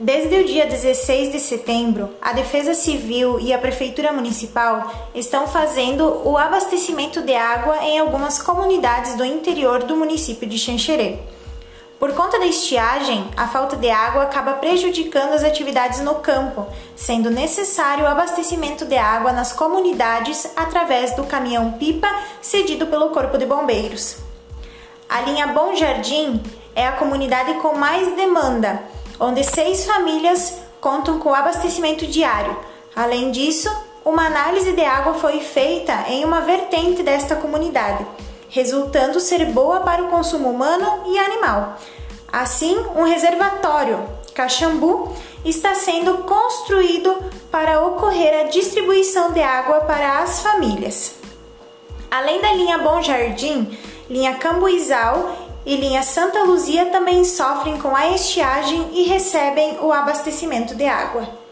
Desde o dia 16 de setembro, a Defesa Civil e a Prefeitura Municipal estão fazendo o abastecimento de água em algumas comunidades do interior do município de Xanxerê. Por conta da estiagem, a falta de água acaba prejudicando as atividades no campo, sendo necessário o abastecimento de água nas comunidades através do caminhão-pipa cedido pelo Corpo de Bombeiros. A linha Bom Jardim é a comunidade com mais demanda onde seis famílias contam com abastecimento diário. Além disso, uma análise de água foi feita em uma vertente desta comunidade, resultando ser boa para o consumo humano e animal. Assim, um reservatório, Caxambu, está sendo construído para ocorrer a distribuição de água para as famílias. Além da linha Bom Jardim, linha Cambuizal e linha Santa Luzia também sofrem com a estiagem e recebem o abastecimento de água.